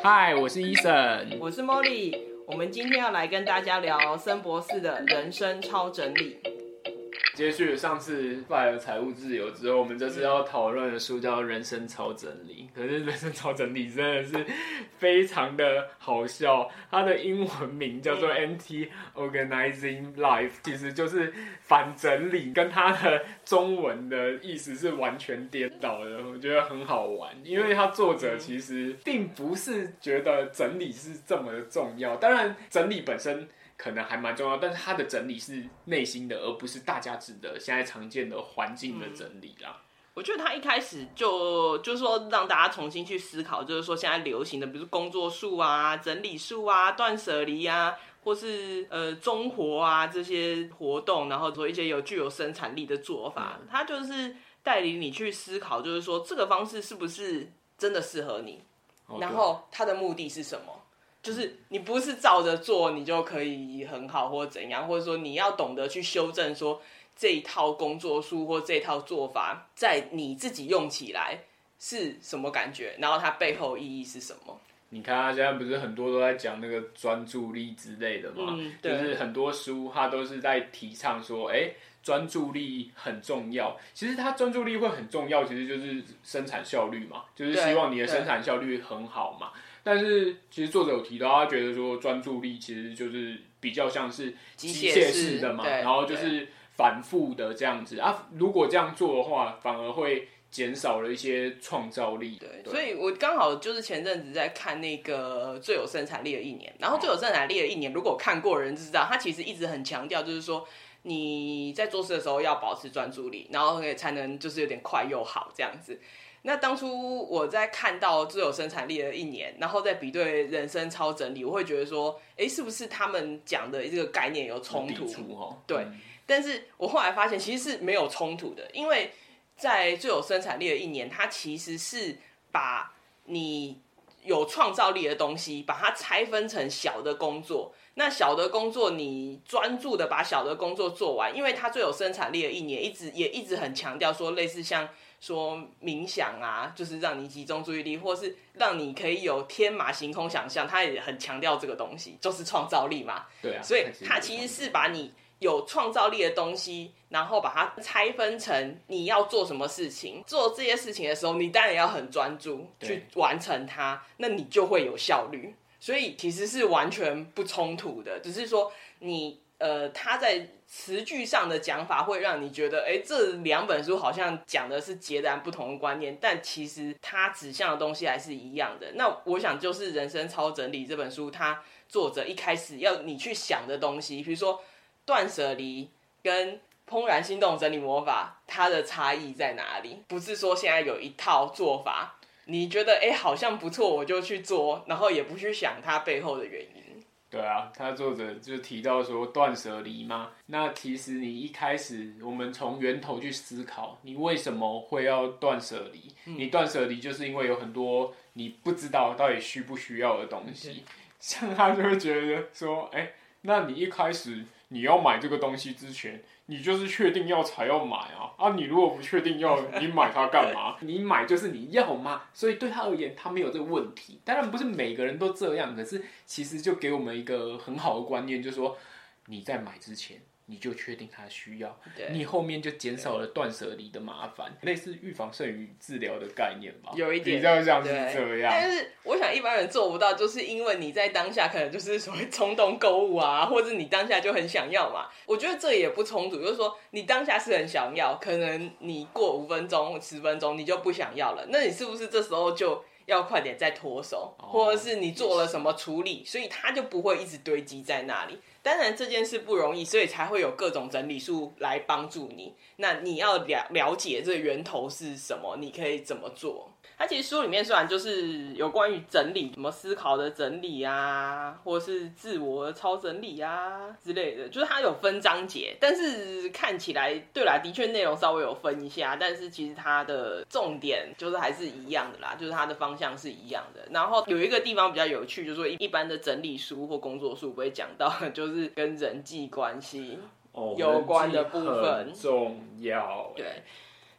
嗨，我是 Eason，我是 Molly，我们今天要来跟大家聊森博士的人生超整理。接续上次拜了财务自由之后，我们这次要讨论的书叫《人生超整理》。可是《人生超整理》真的是非常的好笑，它的英文名叫做 Anti-Organizing Life，其实就是反整理，跟它的中文的意思是完全颠倒的。我觉得很好玩，因为它作者其实并不是觉得整理是这么的重要，当然整理本身。可能还蛮重要，但是他的整理是内心的，而不是大家指的现在常见的环境的整理啦。嗯，我觉得他一开始就就是说让大家重新去思考，就是说现在流行的，比如工作术啊、整理术啊、断舍离啊，或是呃中活啊这些活动，然后做一些有具有生产力的做法，他就是带领你去思考，就是说这个方式是不是真的适合你，然后他的目的是什么？就是你不是照着做，你就可以很好，或者怎样，或者说你要懂得去修正，说这一套工作术或这一套做法，在你自己用起来是什么感觉，然后它背后意义是什么？你看他现在不是很多都在讲那个专注力之类的嘛？嗯，对。就是很多书他都是在提倡说，哎、欸，专注力很重要。其实他专注力会很重要，其实就是生产效率嘛，就是希望你的生产效率很好嘛。但是其实作者有提到，他觉得说专注力其实就是比较像是机械式的嘛，然后就是反复的这样子啊。如果这样做的话，反而会减少了一些创造力。对，所以我刚好就是前阵子在看那个最有生产力的一年，然后最有生产力的一年，如果看过的人就知道，他其实一直很强调，就是说你在做事的时候要保持专注力，然后才能就是有点快又好这样子。那当初我在看到最有生产力的一年，然后再比对人生超整理，我会觉得说，哎，是不是他们讲的这个概念有冲突？对，但是我后来发现其实是没有冲突的，因为在最有生产力的一年，它其实是把你有创造力的东西，把它拆分成小的工作。那小的工作，你专注的把小的工作做完，因为它最有生产力的一年，一直也一直很强调说，类似像。说冥想啊，就是让你集中注意力，或是让你可以有天马行空想象，他也很强调这个东西，就是创造力嘛。对啊，所以他其实是把你有创造力的东西，然后把它拆分成你要做什么事情。做这些事情的时候，你当然要很专注去完成它，那你就会有效率。所以其实是完全不冲突的，只是说你。呃，他在词句上的讲法会让你觉得，哎，这两本书好像讲的是截然不同的观念，但其实它指向的东西还是一样的。那我想就是《人生超整理》这本书，它作者一开始要你去想的东西，比如说断舍离跟《怦然心动整理魔法》，它的差异在哪里？不是说现在有一套做法，你觉得哎好像不错，我就去做，然后也不去想它背后的原因。对啊，他作者就提到说断舍离嘛，那其实你一开始我们从源头去思考，你为什么会要断舍离？嗯、你断舍离就是因为有很多你不知道到底需不需要的东西，像他就会觉得说，哎，那你一开始你要买这个东西之前。你就是确定要才要买啊啊！你如果不确定要，你买它干嘛？你买就是你要吗？所以对他而言，他没有这个问题。当然不是每个人都这样，可是其实就给我们一个很好的观念，就是说你在买之前。你就确定他需要，你后面就减少了断舍离的麻烦，类似预防胜于治疗的概念吧。有一点比较像是这样，但是我想一般人做不到，就是因为你在当下可能就是所谓冲动购物啊，或者你当下就很想要嘛。我觉得这也不冲突，就是说你当下是很想要，可能你过五分钟、十分钟你就不想要了，那你是不是这时候就要快点再脱手，或者是你做了什么处理，所以它就不会一直堆积在那里。当然这件事不容易，所以才会有各种整理术来帮助你。那你要了了解这个源头是什么，你可以怎么做？它其实书里面虽然就是有关于整理，什么思考的整理啊，或是自我的超整理啊之类的，就是它有分章节，但是看起来，对啦，的确内容稍微有分一下，但是其实它的重点就是还是一样的啦，就是它的方向是一样的。然后有一个地方比较有趣，就是说一般的整理书或工作书不会讲到，就是跟人际关系有关的部分，重要。对。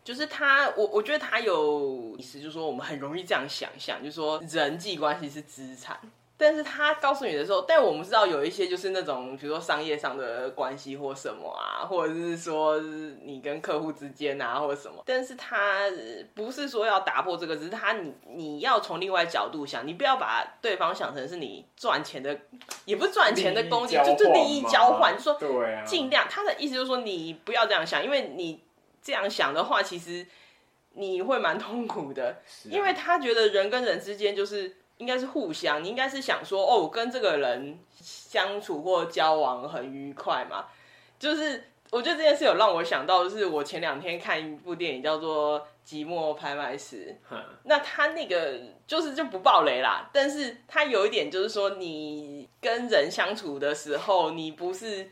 就是他，我我觉得他有意思，就是说我们很容易这样想象，就是说人际关系是资产。但是他告诉你的时候，但我们知道有一些就是那种，比如说商业上的关系或什么啊，或者是说你跟客户之间啊，或者什么。但是他不是说要打破这个，只是他你你要从另外角度想，你不要把对方想成是你赚钱的，也不是赚钱的工具，就就利益交换，就说对啊，尽量。他的意思就是说你不要这样想，因为你这样想的话，其实你会蛮痛苦的，因为他觉得人跟人之间就是。应该是互相，你应该是想说，哦，我跟这个人相处或交往很愉快嘛。就是我觉得这件事有让我想到，就是我前两天看一部电影叫做《寂寞拍卖师》，那他那个就是就不爆雷啦，但是他有一点就是说，你跟人相处的时候，你不是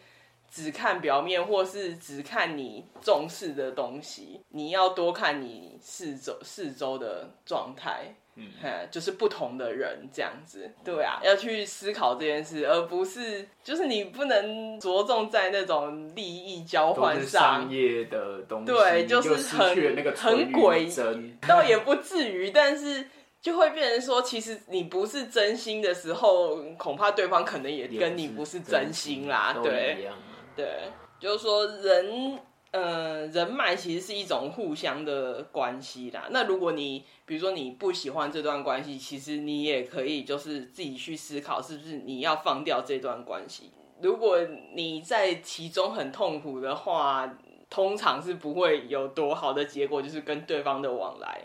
只看表面，或是只看你重视的东西，你要多看你四周四周的状态。嗯，就是不同的人这样子，对啊，要去思考这件事，而不是就是你不能着重在那种利益交换上，商业的东西，对，就是很很诡异，倒也不至于，但是就会变成说，其实你不是真心的时候，恐怕对方可能也跟你不是真心啦，对，对，就是说人。呃，人脉其实是一种互相的关系啦。那如果你比如说你不喜欢这段关系，其实你也可以就是自己去思考，是不是你要放掉这段关系。如果你在其中很痛苦的话，通常是不会有多好的结果，就是跟对方的往来。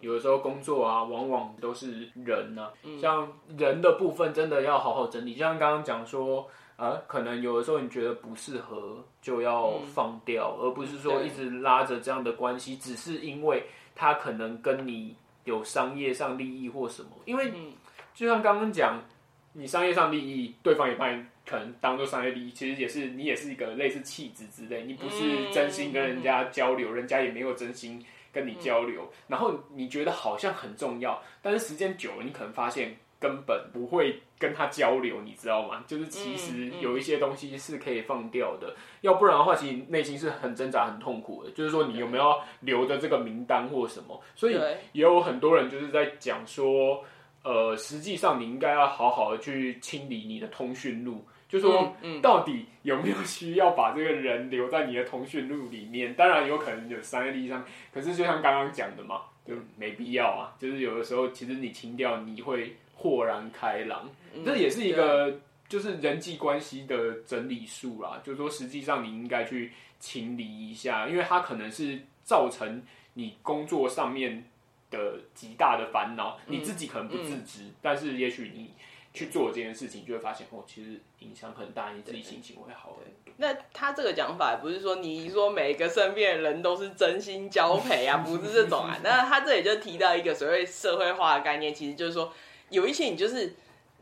有的时候工作啊，往往都是人啊，像人的部分真的要好好整理。像刚刚讲说。啊，可能有的时候你觉得不适合就要放掉，嗯，而不是说一直拉着这样的关系，只是因为他可能跟你有商业上利益或什么。因为就像刚刚讲，你商业上利益，对方也把你可能当做商业利益，其实也是你也是一个类似弃子之类，你不是真心跟人家交流，人家也没有真心跟你交流，然后你觉得好像很重要，但是时间久了，你可能发现。根本不会跟他交流，你知道吗？就是其实有一些东西是可以放掉的，嗯嗯、要不然的话，其实内心是很挣扎、很痛苦的。就是说，你有没有留着这个名单或什么？所以也有很多人就是在讲说，呃，实际上你应该要好好的去清理你的通讯录，就说到底有没有需要把这个人留在你的通讯录里面？当然有可能有商业利益上，可是就像刚刚讲的嘛，就没必要啊。就是有的时候，其实你清掉，你会。豁然开朗，这也是一个就是人际关系的整理术啦。就是说，实际上你应该去清理一下，因为它可能是造成你工作上面的极大的烦恼，你自己可能不自知，但是也许你去做这件事情，就会发现哦，其实影响很大，你自己心情会好很多。那他这个讲法不是说你说每个身边的人都是真心交配啊，不是这种啊。那他这里就提到一个所谓社会化的概念，其实就是说。有一些你就是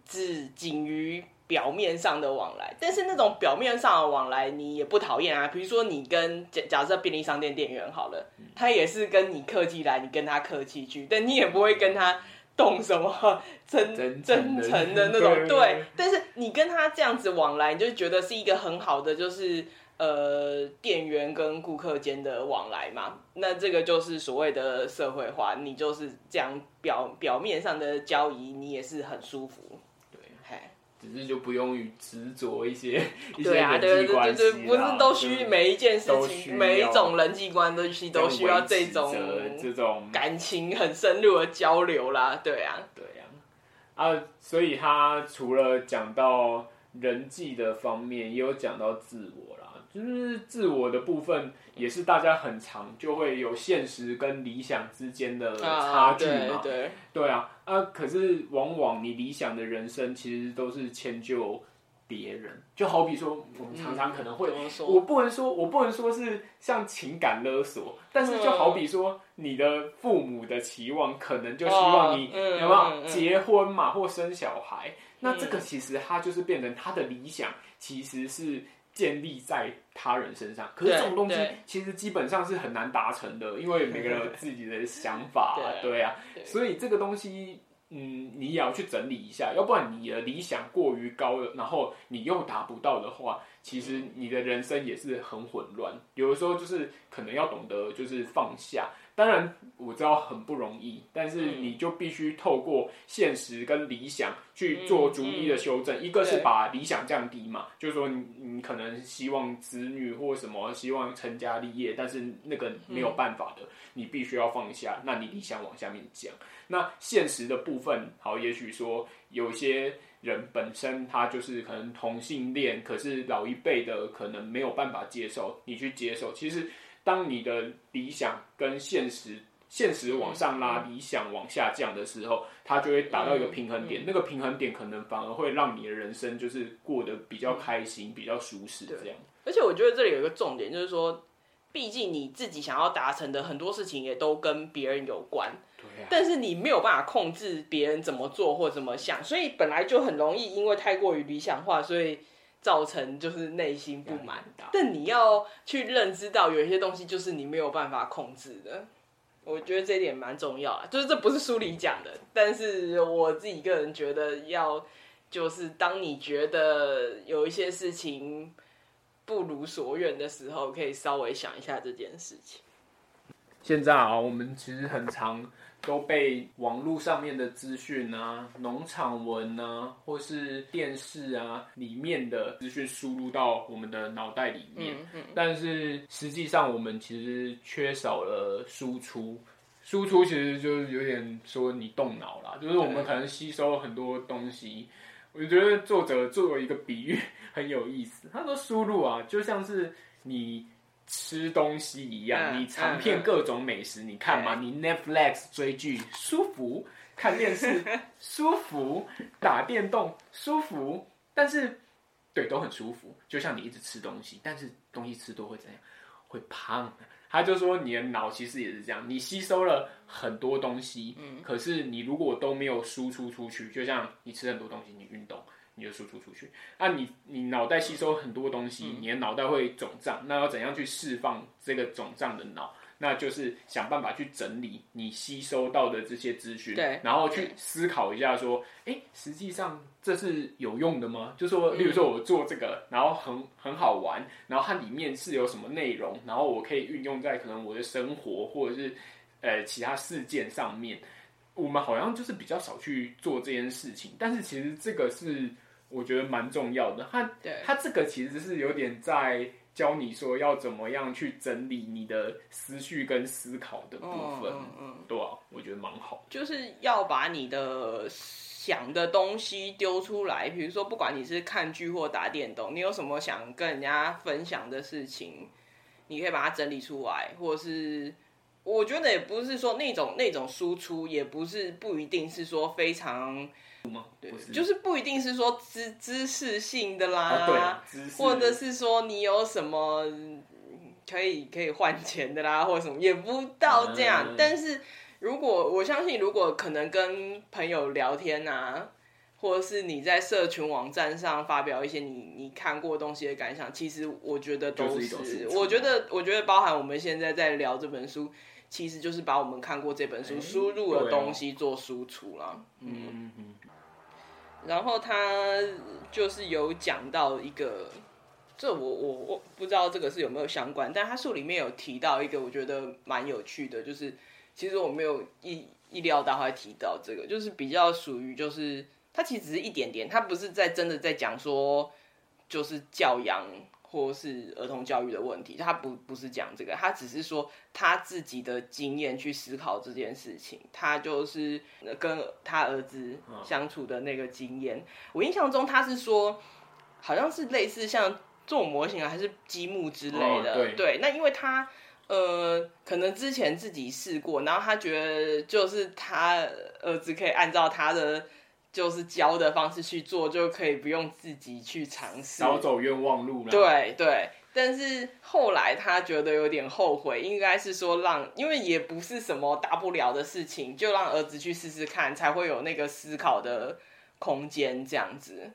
只仅于表面上的往来，但是那种表面上的往来你也不讨厌啊。比如说你跟假假设便利商店店员好了，他也是跟你客气来，你跟他客气去，但你也不会跟他动什么 真真真诚的那种。对，但是你跟他这样子往来，你就觉得是一个很好的，就是。呃，店员跟顾客间的往来嘛，那这个就是所谓的社会化。你就是这样表表面上的交易，你也是很舒服。对，嘿，只是就不用于执着一些一些人际关系，不是都需每一件事情，每一种人际关系都需要这种这种感情很深入的交流啦。对啊，对啊，啊，所以他除了讲到人际的方面，也有讲到自我啦。就是自我的部分，也是大家很常就会有现实跟理想之间的差距嘛。啊、对对，对啊，啊，可是往往你理想的人生其实都是迁就别人，就好比说，我们常常可能会，嗯、我不能说，我不能说是像情感勒索，但是就好比说，你的父母的期望可能就希望你、嗯、有没有结婚嘛，或生小孩，嗯、那这个其实他就是变成他的理想，其实是。建立在他人身上，可是这种东西其实基本上是很难达成的，因为每个人有自己的想法，对，对啊，所以这个东西，嗯，你也要去整理一下，要不然你的理想过于高了，然后你又达不到的话，其实你的人生也是很混乱。有的时候就是可能要懂得就是放下。当然我知道很不容易，但是你就必须透过现实跟理想去做逐一的修正。一个是把理想降低嘛，就是说你你可能希望子女或什么希望成家立业，但是那个没有办法的，你必须要放下。那你理想往下面讲，那现实的部分，好，也许说有些人本身他就是可能同性恋，可是老一辈的可能没有办法接受，你去接受，其实。当你的理想跟现实，现实往上拉，理想往下降的时候，它就会达到一个平衡点。那个平衡点可能反而会让你的人生就是过得比较开心、比较舒适这样。而且我觉得这里有一个重点，就是说，毕竟你自己想要达成的很多事情也都跟别人有关。对啊。但是你没有办法控制别人怎么做或怎么想，所以本来就很容易因为太过于理想化，所以。造成就是内心不满，但你要去认知到有一些东西就是你没有办法控制的。我觉得这一点蛮重要啊，就是这不是书里讲的，但是我自己个人觉得要，就是当你觉得有一些事情不如所愿的时候，可以稍微想一下这件事情。现在啊，我们其实很常。都被网络上面的资讯啊、农场文啊，或是电视啊里面的资讯输入到我们的脑袋里面，嗯嗯、但是实际上我们其实缺少了输出。输出其实就是有点说你动脑啦，就是我们可能吸收很多东西。我觉得作者做了一个比喻 很有意思，他说输入啊，就像是你。吃东西一样，你尝遍各种美食，你看嘛，你 Netflix 追剧舒服，看电视舒服，打电动舒服，但是对都很舒服，就像你一直吃东西，但是东西吃多会怎样？会胖。他就说你的脑其实也是这样，你吸收了很多东西，可是你如果都没有输出出去，就像你吃很多东西，你运动。你就输出出去，那、啊、你你脑袋吸收很多东西，嗯、你的脑袋会肿胀，那要怎样去释放这个肿胀的脑？那就是想办法去整理你吸收到的这些资讯，对，然后去思考一下说，哎、欸，实际上这是有用的吗？就说，例如说我做这个，嗯、然后很很好玩，然后它里面是有什么内容，然后我可以运用在可能我的生活或者是呃其他事件上面。我们好像就是比较少去做这件事情，但是其实这个是。我觉得蛮重要的，他对。他这个其实是有点在教你说要怎么样去整理你的思绪跟思考的部分，嗯，嗯，嗯。对啊，我觉得蛮好，就是要把你的想的东西丢出来，比如说不管你是看剧或打电动，你有什么想跟人家分享的事情，你可以把它整理出来，或者是我觉得也不是说那种那种输出，也不是不一定是说非常。对，就是不一定是说知知识性的啦，啊、或者是说你有什么可以可以换钱的啦，或者什么也不到这样。嗯、但是如果我相信，如果可能跟朋友聊天啊，或者是你在社群网站上发表一些你你看过东西的感想，其实我觉得都是，是我觉得我觉得包含我们现在在聊这本书，其实就是把我们看过这本书输入的东西做输出了。嗯嗯嗯。嗯然后他就是有讲到一个，这我我我不知道这个是有没有相关，但他书里面有提到一个，我觉得蛮有趣的，就是其实我没有意意料到他会提到这个，就是比较属于就是他其实只是一点点，他不是在真的在讲说就是教养。或是儿童教育的问题，他不不是讲这个，他只是说他自己的经验去思考这件事情。他就是跟他儿子相处的那个经验。我印象中他是说，好像是类似像做模型啊，还是积木之类的。对，对，那因为他呃，可能之前自己试过，然后他觉得就是他儿子可以按照他的。就是教的方式去做，就可以不用自己去尝试，少走冤枉路了。对对，但是后来他觉得有点后悔，应该是说让，因为也不是什么大不了的事情，就让儿子去试试看，才会有那个思考的空间，这样子。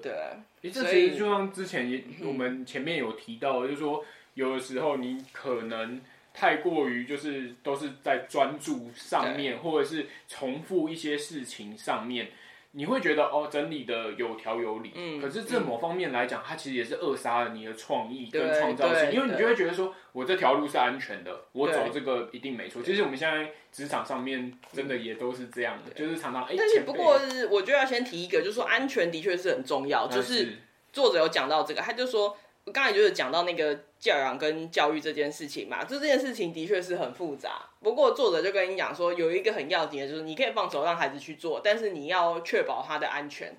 对，欸、这其实就像之前也我们前面有提到，就是说有的时候你可能太过于就是都是在专注上面，或者是重复一些事情上面。你会觉得哦，整理的有条有理，嗯，可是这某方面来讲，它其实也是扼杀了你的创意跟创造性，因为你就会觉得说，我这条路是安全的，我走这个一定没错。其实我们现在职场上面真的也都是这样的，就是常常哎。但是不过，我就要先提一个，就是说安全的确是很重要，就是作者有讲到这个，他就说。我刚才就是讲到那个教养跟教育这件事情嘛，就这件事情的确是很复杂。不过作者就跟你讲说，有一个很要紧的，就是你可以放手让孩子去做，但是你要确保他的安全。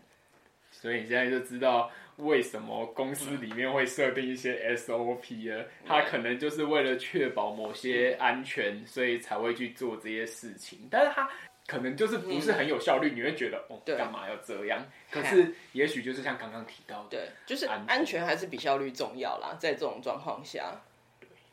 所以你现在就知道为什么公司里面会设定一些 SOP 了，他可能就是为了确保某些安全，所以才会去做这些事情。但是他。可能就是不是很有效率，嗯、你会觉得哦，干嘛要这样？可是也许就是像刚刚提到的，对，就是安全还是比效率重要啦，在这种状况下，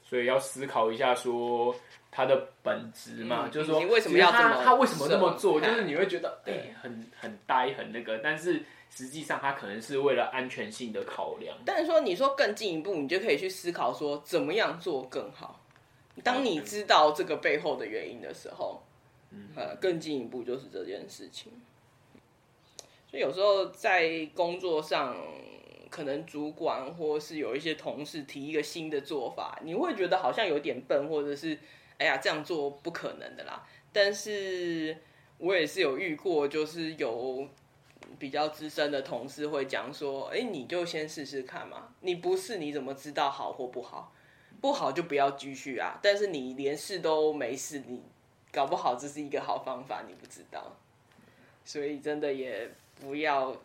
所以要思考一下说它的本质嘛，嗯、就是说你为什么要这么他为什么这么做？就是你会觉得哎、欸，很很呆很那个，但是实际上他可能是为了安全性的考量。但是说你说更进一步，你就可以去思考说怎么样做更好。当你知道这个背后的原因的时候。呃，更进一步就是这件事情，所以有时候在工作上，可能主管或是有一些同事提一个新的做法，你会觉得好像有点笨，或者是哎呀这样做不可能的啦。但是我也是有遇过，就是有比较资深的同事会讲说，哎，你就先试试看嘛，你不试你怎么知道好或不好？不好就不要继续啊。但是你连试都没试，你。搞不好这是一个好方法，你不知道，所以真的也不要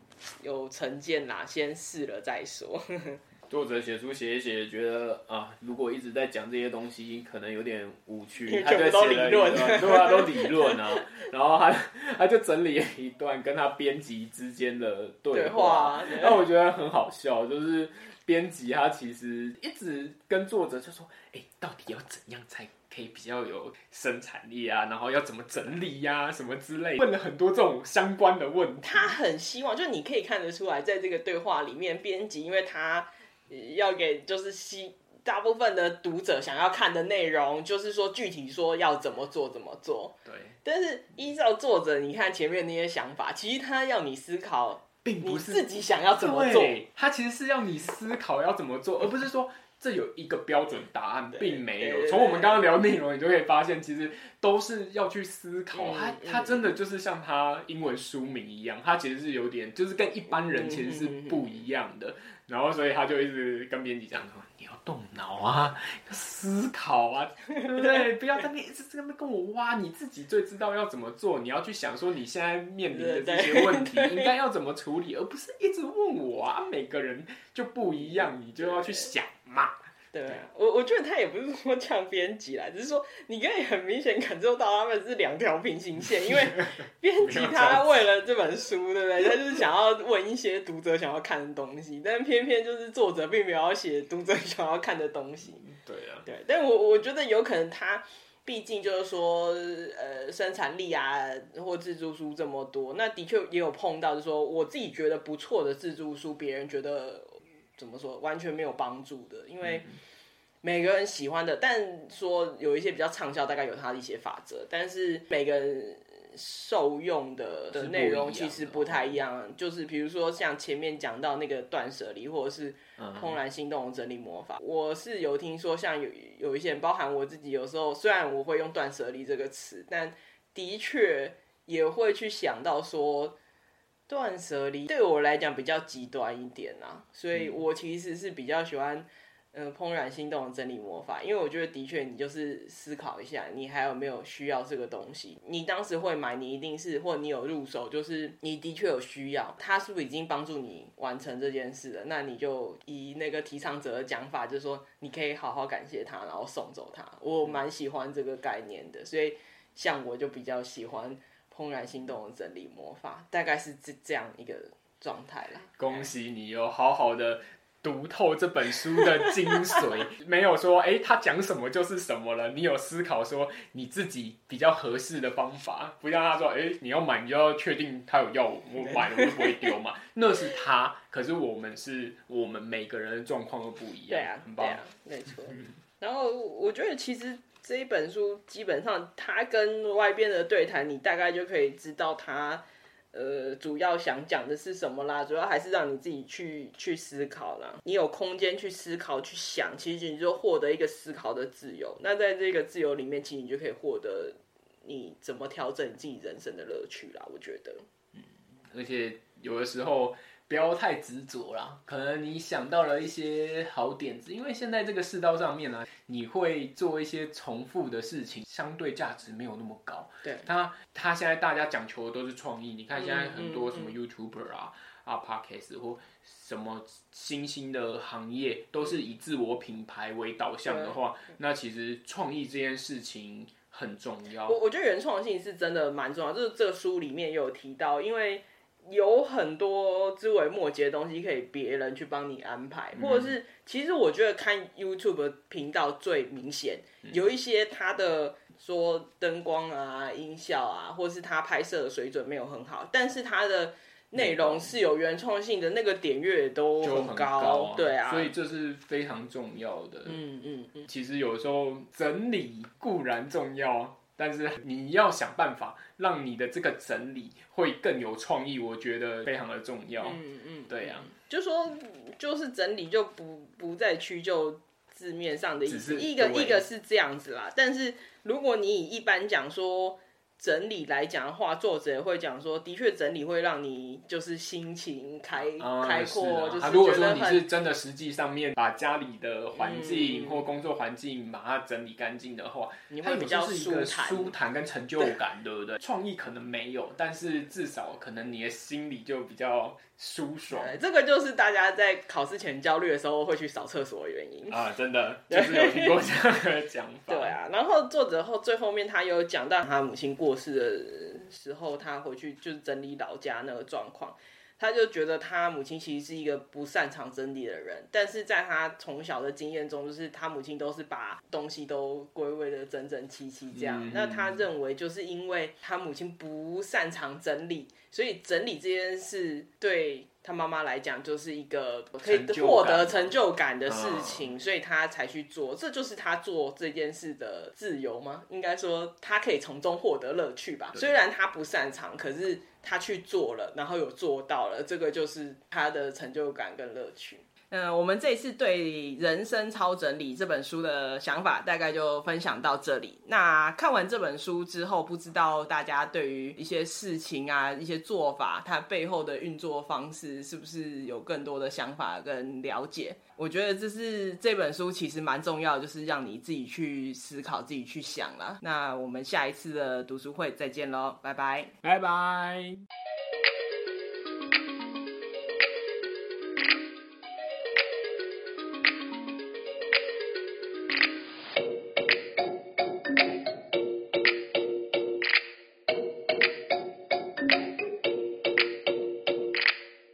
有成见啦，先试了再说。作者写书写一写，觉得啊，如果一直在讲这些东西，可能有点无趣。他就写了一段，对啊，都理论啊。然后他 他就整理了一段跟他编辑之间的对话，那我觉得很好笑，就是编辑他其实一直跟作者就说，哎，到底要怎样才？可以比较有生产力啊，然后要怎么整理呀、啊，什么之类，问了很多这种相关的问题。他很希望，就是你可以看得出来，在这个对话里面，编辑因为他要给就是吸大部分的读者想要看的内容，就是说具体说要怎么做怎么做。对。但是依照作者，你看前面那些想法，其实他要你思考，并不是自己想要怎么做，他其实是要你思考要怎么做，而不是说。这有一个标准答案，并没有。从我们刚刚聊内容，你就可以发现，其实都是要去思考。他他真的就是像他英文书名一样，他其实是有点，就是跟一般人其实是不一样的。然后，所以他就一直跟编辑讲说：“你要动脑啊，要思考啊，对不对？不要在那边一直在那边跟我挖，你自己最知道要怎么做。你要去想说，你现在面临的这些问题 应该要怎么处理，而不是一直问我啊。每个人就不一样，你就要去想。”嘛，对，我我觉得他也不是说这样编辑啦，只是说你可以很明显感受到他们是两条平行线，因为 编辑他为了这本书，对不对？他就是想要问一些读者想要看的东西，但偏偏就是作者并没有要写读者想要看的东西。对啊，对，但我我觉得有可能他毕竟就是说，呃，生产力啊，或自助书这么多，那的确也有碰到，就是说我自己觉得不错的自助书，别人觉得。怎么说？完全没有帮助的，因为每个人喜欢的，但说有一些比较畅销，大概有它的一些法则，但是每个人受用的的内容其实不太一样。就是比如说像前面讲到那个断舍离，或者是怦然心动的整理魔法，我是有听说，像有有一些人，包含我自己，有时候虽然我会用断舍离这个词，但的确也会去想到说。断舍离对我来讲比较极端一点啊，所以我其实是比较喜欢，嗯、呃，怦然心动的整理魔法，因为我觉得的确你就是思考一下，你还有没有需要这个东西？你当时会买，你一定是或你有入手，就是你的确有需要，它是不是已经帮助你完成这件事了？那你就以那个提倡者的讲法，就是说你可以好好感谢他，然后送走他。我蛮喜欢这个概念的，所以像我就比较喜欢。怦然心动的整理魔法，大概是这这样一个状态啦。恭喜你有好好的读透这本书的精髓，没有说哎、欸，他讲什么就是什么了。你有思考说你自己比较合适的方法，不像他说哎、欸，你要买你就要确定他有要我，我买了我就不会丢嘛。那是他，可是我们是我们每个人的状况都不一样。对啊，很棒，啊、没错。然后我觉得其实。这一本书基本上，他跟外边的对谈，你大概就可以知道他，呃，主要想讲的是什么啦？主要还是让你自己去去思考啦。你有空间去思考、去想，其实你就获得一个思考的自由。那在这个自由里面，其实你就可以获得你怎么调整你自己人生的乐趣啦。我觉得，嗯，而且有的时候。不要太执着啦，可能你想到了一些好点子，因为现在这个世道上面呢、啊，你会做一些重复的事情，相对价值没有那么高。对，他他现在大家讲求的都是创意，你看现在很多什么 YouTuber 啊、嗯嗯、啊 Podcast 或什么新兴的行业，都是以自我品牌为导向的话，那其实创意这件事情很重要。我我觉得原创性是真的蛮重要，就是这个书里面也有提到，因为。有很多枝微末节的东西可以别人去帮你安排，或者是其实我觉得看 YouTube 频道最明显，有一些他的说灯光啊、音效啊，或是他拍摄的水准没有很好，但是他的内容是有原创性的，那个点阅都很高，很高啊，对啊，所以这是非常重要的。嗯嗯嗯，其实有时候整理固然重要。但是你要想办法让你的这个整理会更有创意，我觉得非常的重要。嗯嗯，对呀、啊，就说就是整理就不不再屈就字面上的意思，一个一个是这样子啦。但是如果你以一般讲说。整理来讲的话，作者也会讲说，的确整理会让你就是心情开、嗯、开阔，就是。如果说你是真的实际上面把家里的环境或工作环境把它整理干净的话，你会比较舒坦、舒坦跟成就感，对，对不对？创意可能没有，但是至少可能你的心里就比较舒爽。这个就是大家在考试前焦虑的时候会去扫厕所的原因啊，真的就是有听过这样的讲法。对啊，然后作者后最后面他有讲到他母亲过。过世的时候，他回去就是整理老家那个状况，他就觉得他母亲其实是一个不擅长整理的人，但是在他从小的经验中，就是他母亲都是把东西都归位的整整齐齐这样。嗯、那他认为，就是因为他母亲不擅长整理，所以整理这件事对。他妈妈来讲，就是一个可以获得成就感的事情，所以他才去做。这就是他做这件事的自由吗？应该说，他可以从中获得乐趣吧。虽然他不擅长，可是他去做了，然后有做到了，这个就是他的成就感跟乐趣。嗯，我们这一次对《人生超整理》这本书的想法大概就分享到这里。那看完这本书之后，不知道大家对于一些事情啊、一些做法，它背后的运作方式，是不是有更多的想法跟了解？我觉得这是这本书其实蛮重要的，就是让你自己去思考、自己去想啦。那我们下一次的读书会再见喽，拜拜，拜拜。time.